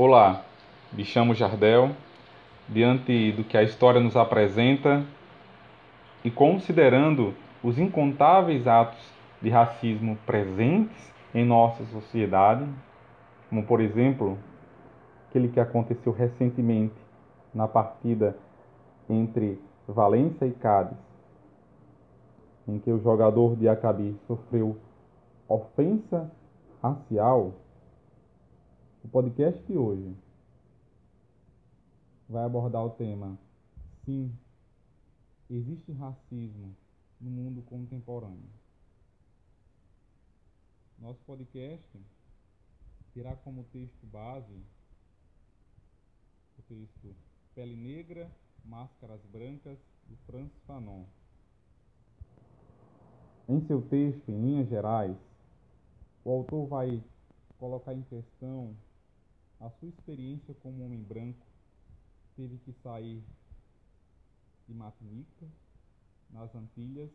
Olá, me chamo Jardel. Diante do que a história nos apresenta e considerando os incontáveis atos de racismo presentes em nossa sociedade, como por exemplo aquele que aconteceu recentemente na partida entre Valência e Cádiz, em que o jogador de Acabi sofreu ofensa racial, o podcast de hoje vai abordar o tema Sim, existe racismo no mundo contemporâneo. Nosso podcast terá como texto base o texto Pele Negra, Máscaras Brancas, de Francis Fanon. Em seu texto, em linhas gerais, o autor vai colocar em questão a sua experiência como homem branco teve que sair de Martinica, nas Antilhas,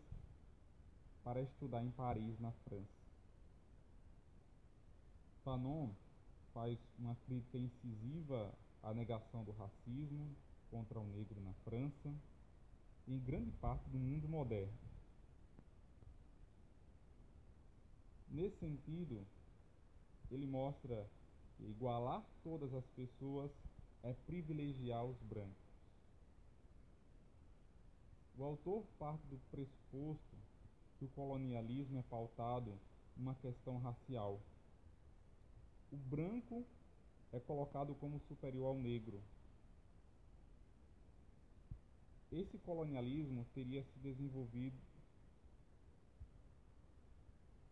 para estudar em Paris, na França. Fanon faz uma crítica incisiva à negação do racismo contra o negro na França e em grande parte do mundo moderno. Nesse sentido, ele mostra igualar todas as pessoas é privilegiar os brancos. O autor parte do pressuposto que o colonialismo é pautado numa questão racial. O branco é colocado como superior ao negro. Esse colonialismo teria se desenvolvido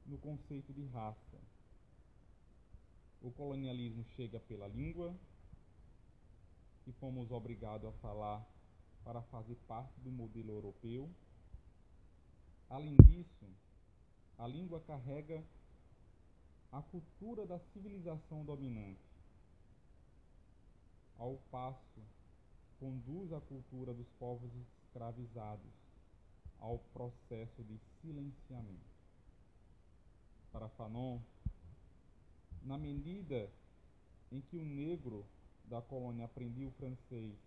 no conceito de raça. O colonialismo chega pela língua, que fomos obrigados a falar para fazer parte do modelo europeu. Além disso, a língua carrega a cultura da civilização dominante, ao passo conduz a cultura dos povos escravizados ao processo de silenciamento. Para Fanon, na medida em que o negro da colônia aprendia o francês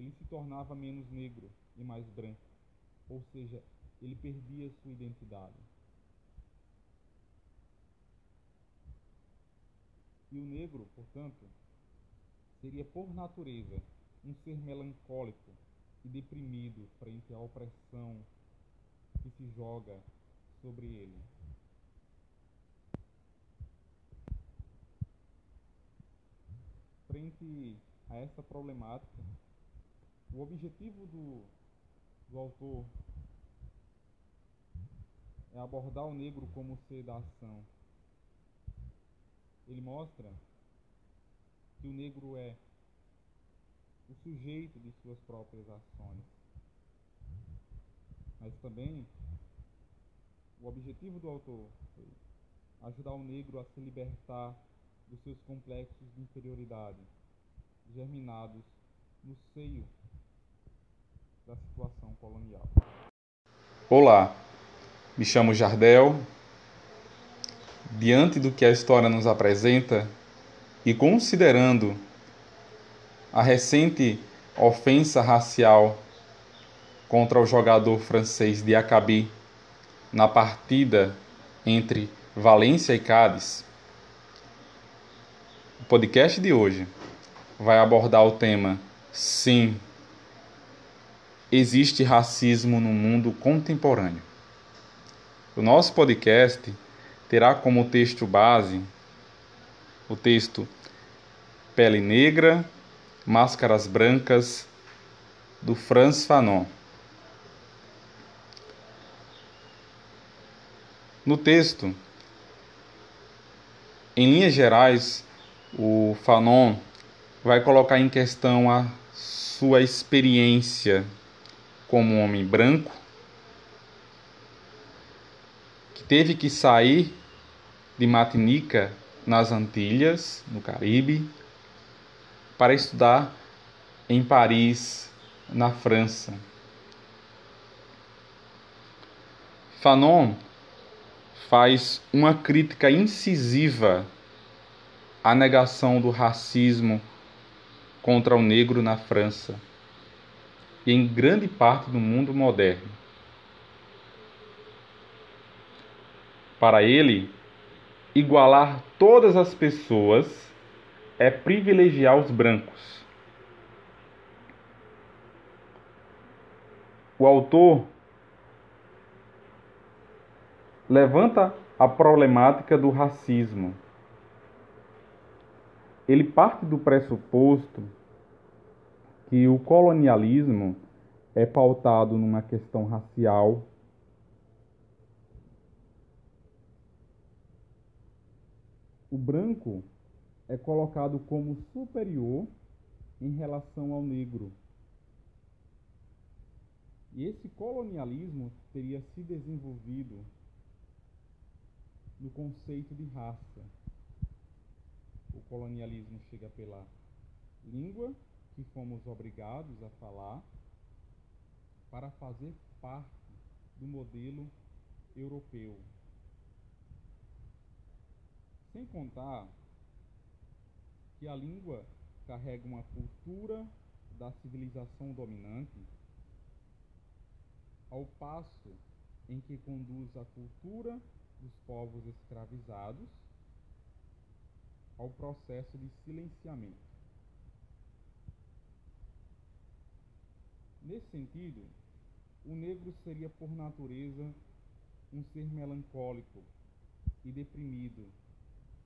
ele se tornava menos negro e mais branco, ou seja, ele perdia sua identidade. E o negro, portanto, seria por natureza um ser melancólico e deprimido frente à opressão que se joga sobre ele. Frente a essa problemática, o objetivo do, do autor é abordar o negro como ser da ação. Ele mostra que o negro é o sujeito de suas próprias ações. Mas também o objetivo do autor foi ajudar o negro a se libertar dos seus complexos de inferioridade, germinados no seio da situação colonial. Olá, me chamo Jardel. Diante do que a história nos apresenta e considerando a recente ofensa racial contra o jogador francês de Acabi na partida entre Valência e Cádiz, podcast de hoje vai abordar o tema Sim, existe racismo no mundo contemporâneo. O nosso podcast terá como texto base o texto Pele Negra, Máscaras Brancas, do Franz Fanon. No texto, em linhas gerais, o Fanon vai colocar em questão a sua experiência como homem branco que teve que sair de Martinica nas Antilhas, no Caribe, para estudar em Paris, na França. Fanon faz uma crítica incisiva a negação do racismo contra o negro na França e em grande parte do mundo moderno. Para ele, igualar todas as pessoas é privilegiar os brancos. O autor levanta a problemática do racismo. Ele parte do pressuposto que o colonialismo é pautado numa questão racial. O branco é colocado como superior em relação ao negro. E esse colonialismo teria se desenvolvido no conceito de raça. O colonialismo chega pela língua que fomos obrigados a falar para fazer parte do modelo europeu. Sem contar que a língua carrega uma cultura da civilização dominante, ao passo em que conduz a cultura dos povos escravizados ao processo de silenciamento. Nesse sentido, o negro seria por natureza um ser melancólico e deprimido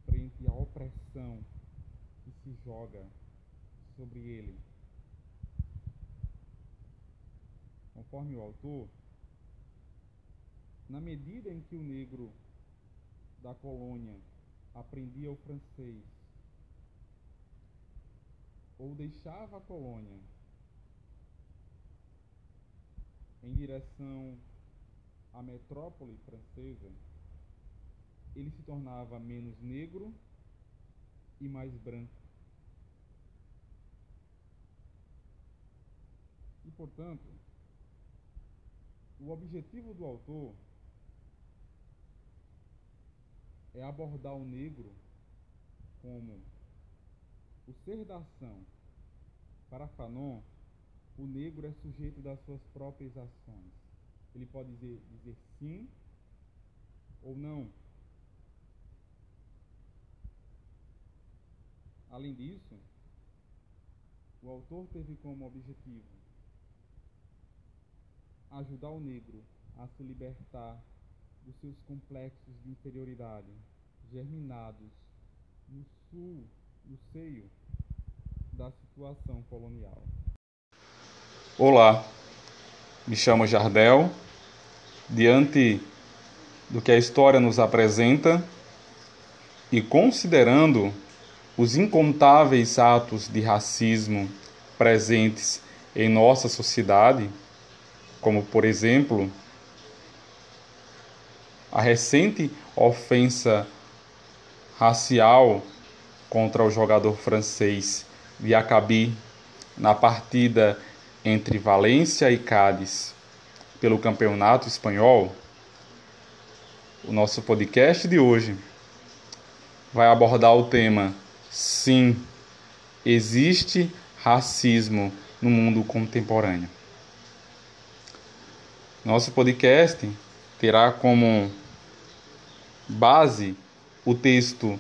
frente à opressão que se joga sobre ele. Conforme o autor, na medida em que o negro da colônia aprendia o francês ou deixava a colônia em direção à metrópole francesa, ele se tornava menos negro e mais branco. E, portanto, o objetivo do autor é abordar o negro como o ser da ação. Para Fanon, o negro é sujeito das suas próprias ações. Ele pode dizer, dizer sim ou não. Além disso, o autor teve como objetivo ajudar o negro a se libertar dos seus complexos de inferioridade, germinados no sul, no seio da situação colonial. Olá, me chamo Jardel. Diante do que a história nos apresenta e considerando os incontáveis atos de racismo presentes em nossa sociedade, como por exemplo a recente ofensa racial contra o jogador francês Diacabi na partida entre Valência e Cádiz pelo Campeonato Espanhol, o nosso podcast de hoje vai abordar o tema Sim, existe racismo no mundo contemporâneo. Nosso podcast terá como base o texto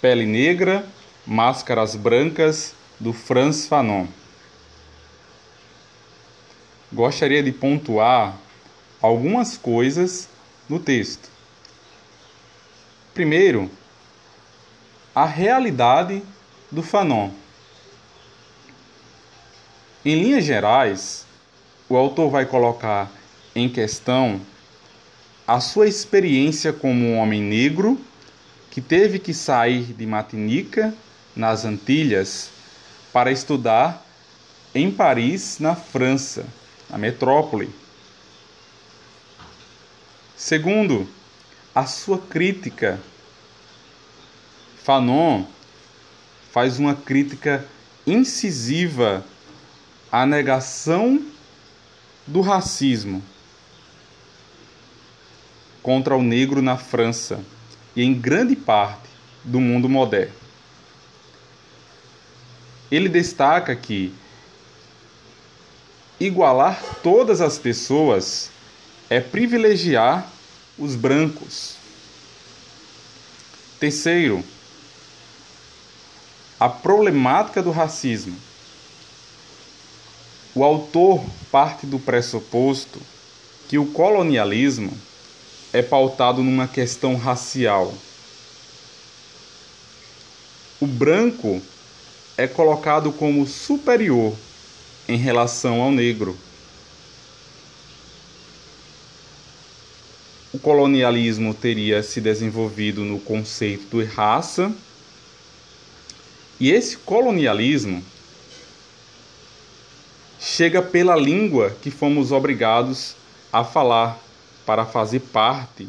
Pele Negra, Máscaras Brancas, do Franz Fanon. Gostaria de pontuar algumas coisas no texto. Primeiro, a realidade do Fanon. Em linhas gerais, o autor vai colocar em questão a sua experiência como um homem negro que teve que sair de Martinica, nas Antilhas, para estudar em Paris, na França, na metrópole. Segundo, a sua crítica. Fanon faz uma crítica incisiva à negação do racismo contra o negro na França e em grande parte do mundo moderno. Ele destaca que igualar todas as pessoas é privilegiar os brancos. Terceiro, a problemática do racismo. O autor parte do pressuposto que o colonialismo é pautado numa questão racial. O branco é colocado como superior em relação ao negro. O colonialismo teria se desenvolvido no conceito de raça, e esse colonialismo chega pela língua que fomos obrigados a falar para fazer parte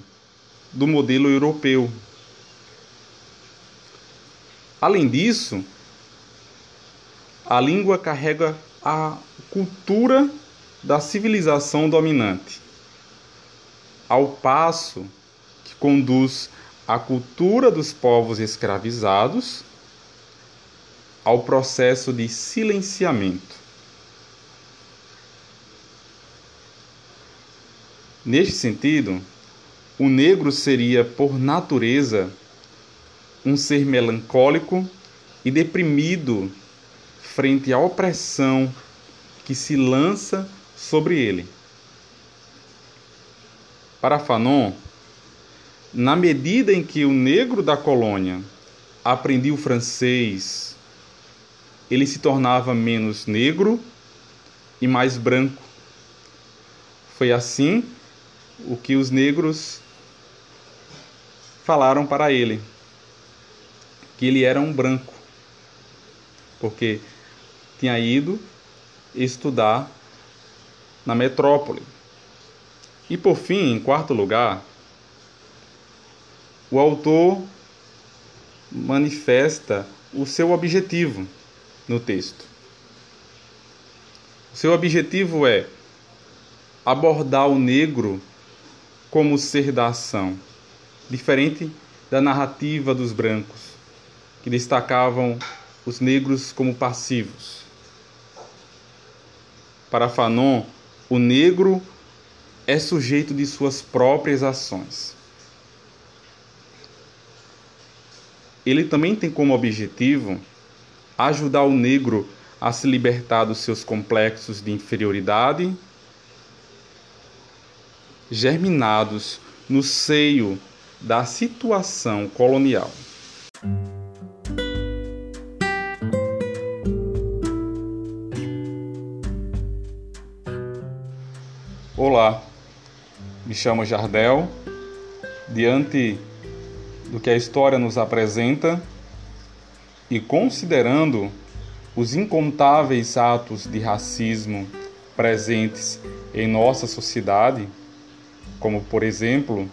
do modelo europeu. Além disso, a língua carrega a cultura da civilização dominante, ao passo que conduz a cultura dos povos escravizados ao processo de silenciamento. Neste sentido, o negro seria, por natureza, um ser melancólico e deprimido frente à opressão que se lança sobre ele. Para Fanon, na medida em que o negro da colônia aprendia o francês, ele se tornava menos negro e mais branco. Foi assim o que os negros falaram para ele, que ele era um branco, porque tinha ido estudar na metrópole. E por fim, em quarto lugar, o autor manifesta o seu objetivo no texto. O seu objetivo é abordar o negro como ser da ação, diferente da narrativa dos brancos, que destacavam os negros como passivos. Para Fanon, o negro é sujeito de suas próprias ações. Ele também tem como objetivo ajudar o negro a se libertar dos seus complexos de inferioridade germinados no seio da situação colonial. Olá, me chamo Jardel. Diante do que a história nos apresenta e considerando os incontáveis atos de racismo presentes em nossa sociedade, como por exemplo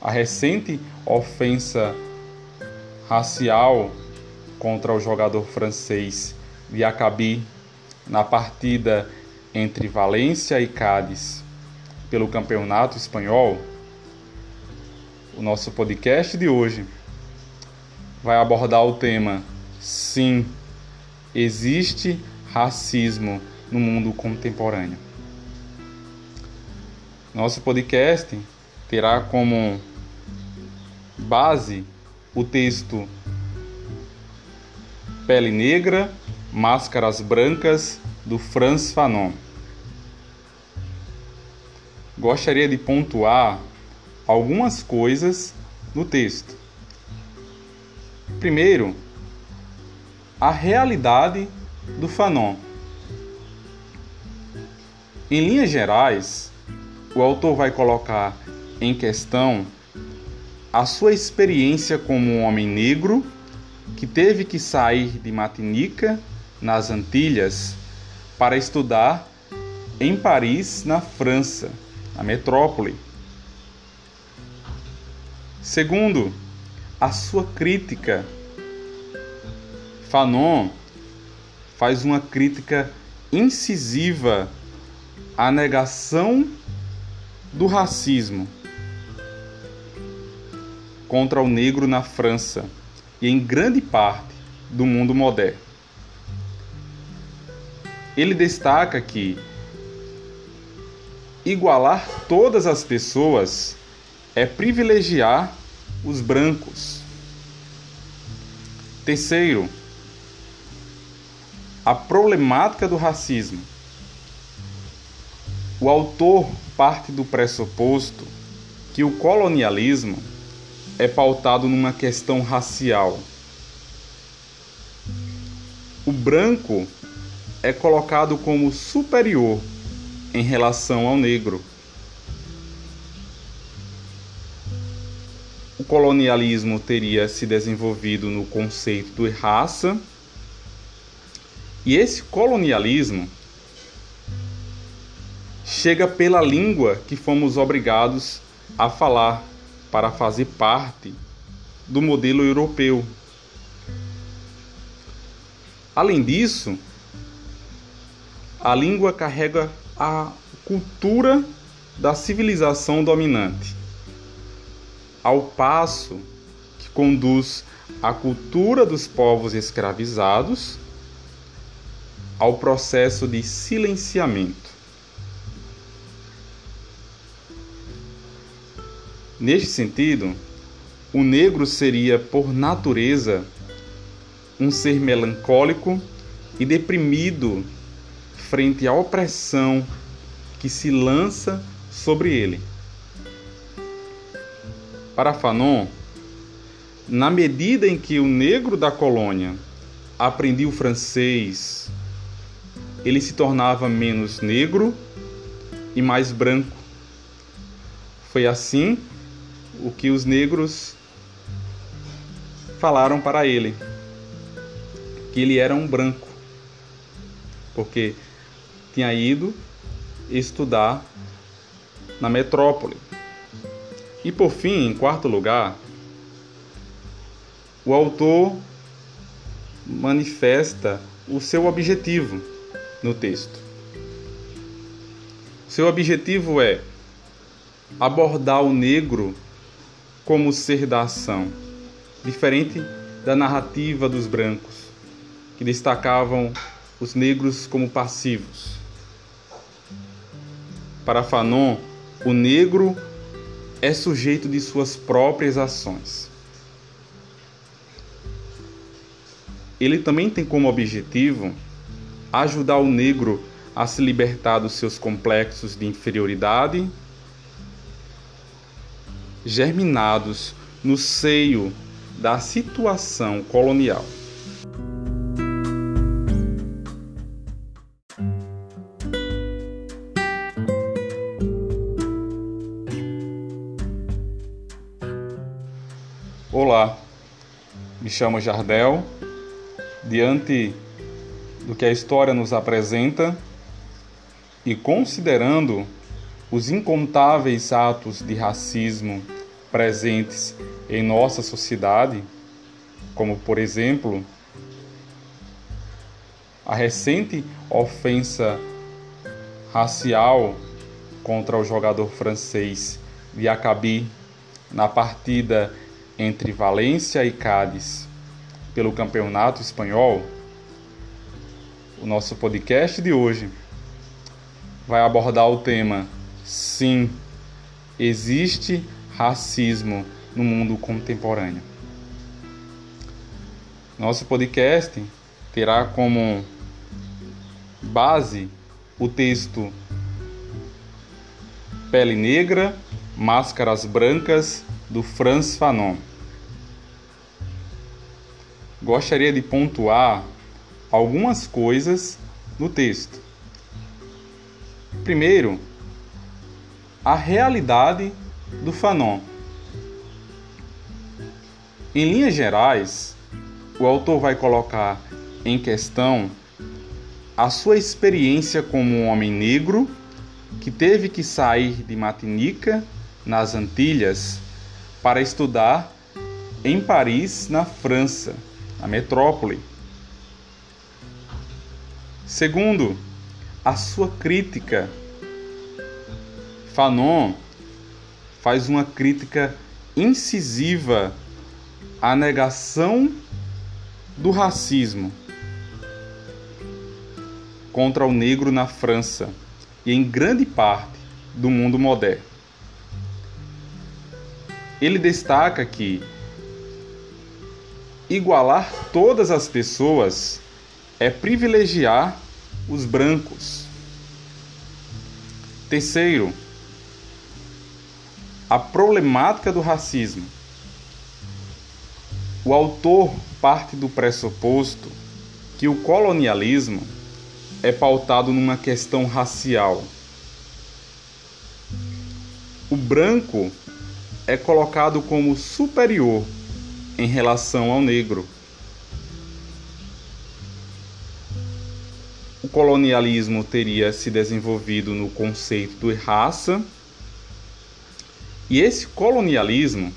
a recente ofensa racial contra o jogador francês Diacabi na partida entre Valência e Cádiz pelo Campeonato Espanhol, o nosso podcast de hoje vai abordar o tema Sim, existe racismo no mundo contemporâneo. Nosso podcast terá como base o texto Pele Negra, Máscaras Brancas, do Franz Fanon. Gostaria de pontuar algumas coisas no texto. Primeiro, a realidade do Fanon. Em linhas gerais, o autor vai colocar em questão a sua experiência como um homem negro que teve que sair de Martinica, nas Antilhas, para estudar em Paris, na França, na metrópole. Segundo, a sua crítica. Fanon faz uma crítica incisiva à negação do racismo. contra o negro na França e em grande parte do mundo moderno. Ele destaca que igualar todas as pessoas é privilegiar os brancos. Terceiro, a problemática do racismo. O autor parte do pressuposto que o colonialismo é pautado numa questão racial. O branco é colocado como superior em relação ao negro. O colonialismo teria se desenvolvido no conceito de raça, e esse colonialismo chega pela língua que fomos obrigados a falar para fazer parte do modelo europeu. Além disso, a língua carrega a cultura da civilização dominante, ao passo que conduz a cultura dos povos escravizados ao processo de silenciamento. Neste sentido, o negro seria, por natureza, um ser melancólico e deprimido frente à opressão que se lança sobre ele. Para Fanon, na medida em que o negro da colônia aprendia o francês, ele se tornava menos negro e mais branco. Foi assim o que os negros falaram para ele, que ele era um branco, porque tinha ido estudar na metrópole. E por fim, em quarto lugar, o autor manifesta o seu objetivo no texto. Seu objetivo é abordar o negro como ser da ação, diferente da narrativa dos brancos, que destacavam os negros como passivos. Para Fanon, o negro é sujeito de suas próprias ações. Ele também tem como objetivo ajudar o negro a se libertar dos seus complexos de inferioridade, germinados no seio da situação colonial. Olá, me chamo Jardel. Diante do que a história nos apresenta e considerando os incontáveis atos de racismo presentes em nossa sociedade, como por exemplo a recente ofensa racial contra o jogador francês Diacabi na partida entre Valência e Cádiz pelo Campeonato Espanhol, o nosso podcast de hoje vai abordar o tema Sim, existe racismo no mundo contemporâneo. Nosso podcast terá como base o texto Pele Negra, Máscaras Brancas, do Franz Fanon gostaria de pontuar algumas coisas no texto. Primeiro, a realidade do Fanon. Em linhas gerais, o autor vai colocar em questão a sua experiência como um homem negro que teve que sair de Martinica, nas Antilhas, para estudar em Paris, na França a metrópole. Segundo, a sua crítica. Fanon faz uma crítica incisiva a negação do racismo contra o negro na França e em grande parte do mundo moderno. Ele destaca que igualar todas as pessoas é privilegiar os brancos. Terceiro, a problemática do racismo. O autor parte do pressuposto que o colonialismo é pautado numa questão racial. O branco é colocado como superior em relação ao negro. O colonialismo teria se desenvolvido no conceito de raça, e esse colonialismo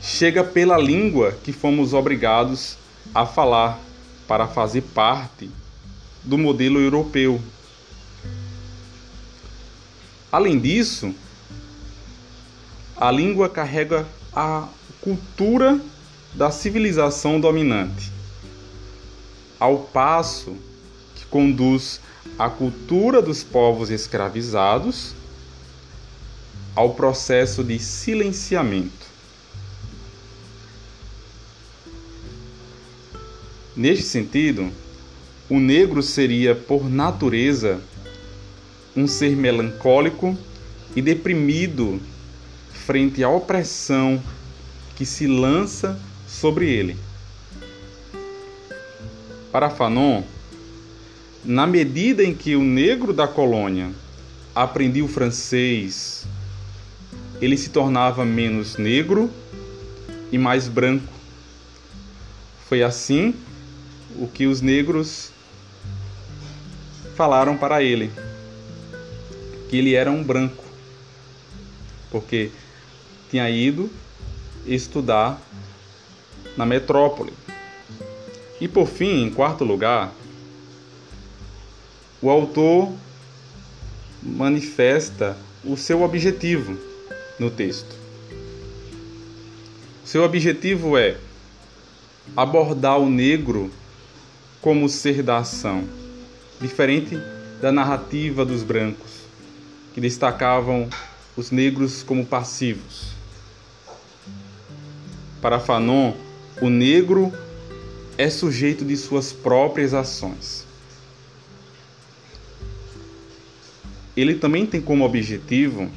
chega pela língua que fomos obrigados a falar para fazer parte do modelo europeu. Além disso, a língua carrega a cultura da civilização dominante, ao passo que conduz a cultura dos povos escravizados ao processo de silenciamento. Neste sentido, o negro seria, por natureza, um ser melancólico e deprimido frente à opressão que se lança sobre ele. Para Fanon, na medida em que o negro da colônia aprendia o francês, ele se tornava menos negro e mais branco. Foi assim o que os negros falaram para ele, que ele era um branco, porque tinha ido estudar na metrópole. E por fim, em quarto lugar, o autor manifesta o seu objetivo no texto. Seu objetivo é abordar o negro como ser da ação, diferente da narrativa dos brancos, que destacavam os negros como passivos. Para Fanon, o negro é sujeito de suas próprias ações. Ele também tem como objetivo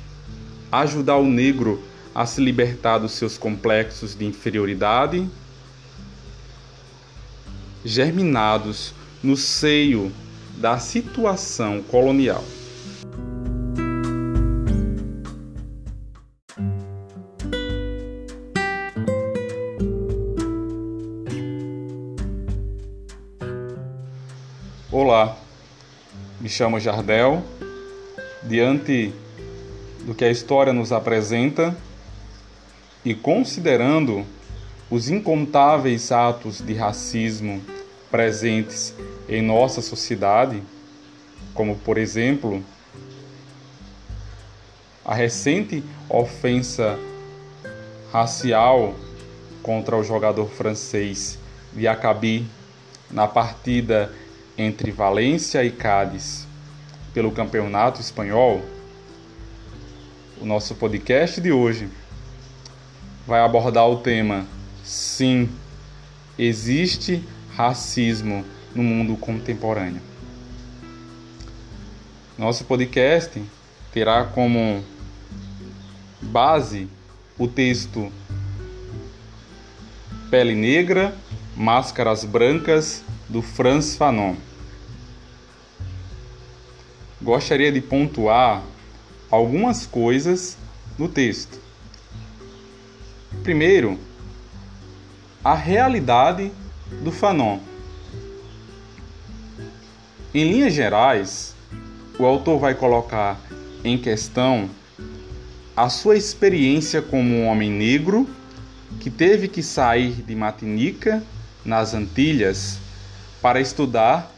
ajudar o negro a se libertar dos seus complexos de inferioridade germinados no seio da situação colonial. Olá, me chamo Jardel. Diante do que a história nos apresenta e considerando os incontáveis atos de racismo presentes em nossa sociedade, como por exemplo a recente ofensa racial contra o jogador francês Diacabi na partida entre Valência e Cádiz pelo Campeonato Espanhol, o nosso podcast de hoje vai abordar o tema Sim, existe racismo no mundo contemporâneo. Nosso podcast terá como base o texto Pele Negra, Máscaras Brancas, do Franz Fanon. Gostaria de pontuar algumas coisas no texto. Primeiro, a realidade do Fanon. Em linhas gerais, o autor vai colocar em questão a sua experiência como um homem negro que teve que sair de Martinica, nas Antilhas, para estudar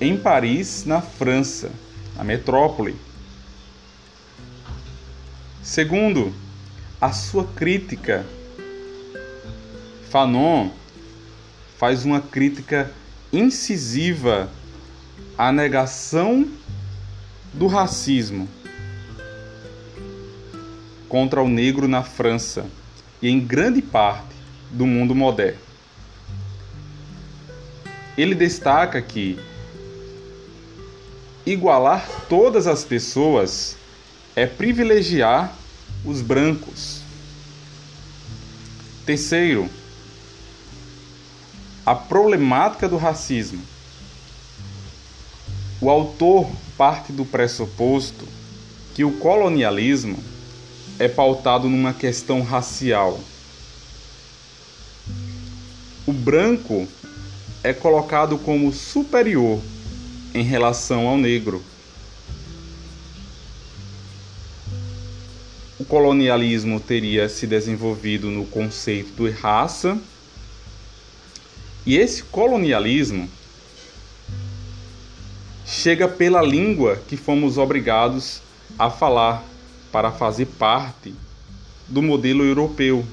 em Paris, na França, na metrópole. Segundo, a sua crítica. Fanon faz uma crítica incisiva à negação do racismo contra o negro na França e em grande parte do mundo moderno. Ele destaca que igualar todas as pessoas é privilegiar os brancos. Terceiro, a problemática do racismo. O autor parte do pressuposto que o colonialismo é pautado numa questão racial. O branco é colocado como superior em relação ao negro. Colonialismo teria se desenvolvido no conceito de raça, e esse colonialismo chega pela língua que fomos obrigados a falar para fazer parte do modelo europeu.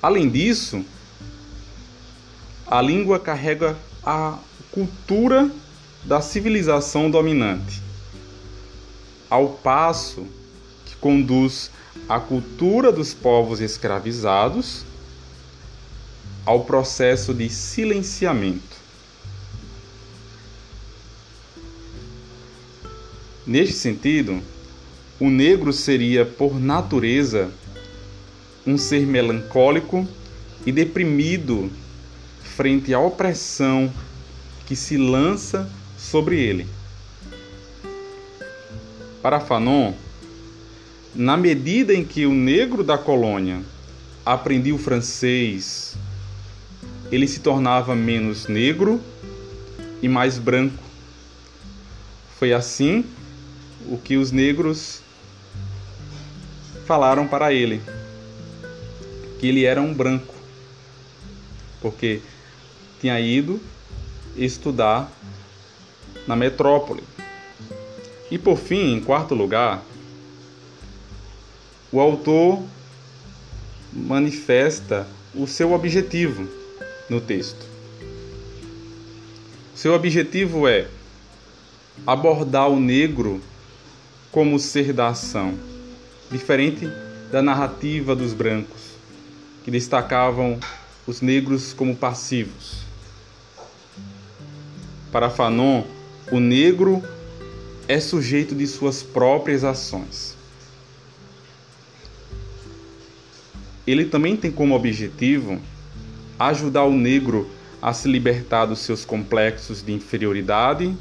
Além disso, a língua carrega a cultura da civilização dominante, ao passo que conduz a cultura dos povos escravizados ao processo de silenciamento. Neste sentido, o negro seria, por natureza, um ser melancólico e deprimido frente à opressão que se lança sobre ele. Para Fanon, na medida em que o negro da colônia aprendia o francês, ele se tornava menos negro e mais branco. Foi assim o que os negros falaram para ele, que ele era um branco, porque tinha ido estudar na metrópole. E por fim, em quarto lugar, o autor manifesta o seu objetivo no texto. Seu objetivo é abordar o negro como ser da ação, diferente da narrativa dos brancos, que destacavam os negros como passivos. Para Fanon, o negro é sujeito de suas próprias ações. Ele também tem como objetivo ajudar o negro a se libertar dos seus complexos de inferioridade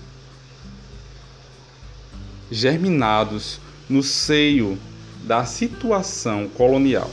germinados no seio da situação colonial.